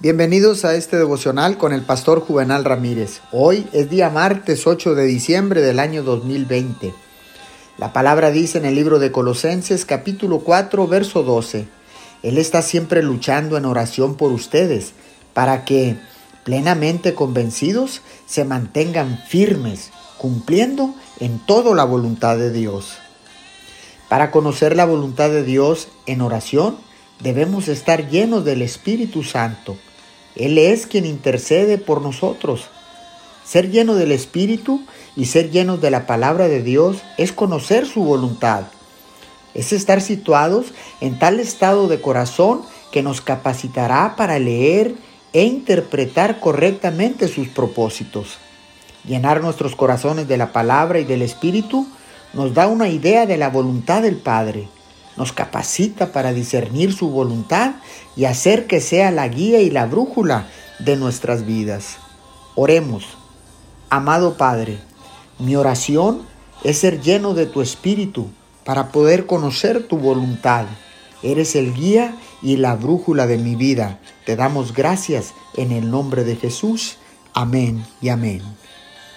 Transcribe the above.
Bienvenidos a este devocional con el pastor Juvenal Ramírez. Hoy es día martes 8 de diciembre del año 2020. La palabra dice en el libro de Colosenses capítulo 4 verso 12. Él está siempre luchando en oración por ustedes para que, plenamente convencidos, se mantengan firmes, cumpliendo en todo la voluntad de Dios. Para conocer la voluntad de Dios en oración, debemos estar llenos del Espíritu Santo él es quien intercede por nosotros. Ser lleno del Espíritu y ser llenos de la palabra de Dios es conocer su voluntad. Es estar situados en tal estado de corazón que nos capacitará para leer e interpretar correctamente sus propósitos. Llenar nuestros corazones de la palabra y del Espíritu nos da una idea de la voluntad del Padre nos capacita para discernir su voluntad y hacer que sea la guía y la brújula de nuestras vidas. Oremos. Amado Padre, mi oración es ser lleno de tu espíritu para poder conocer tu voluntad. Eres el guía y la brújula de mi vida. Te damos gracias en el nombre de Jesús. Amén y amén.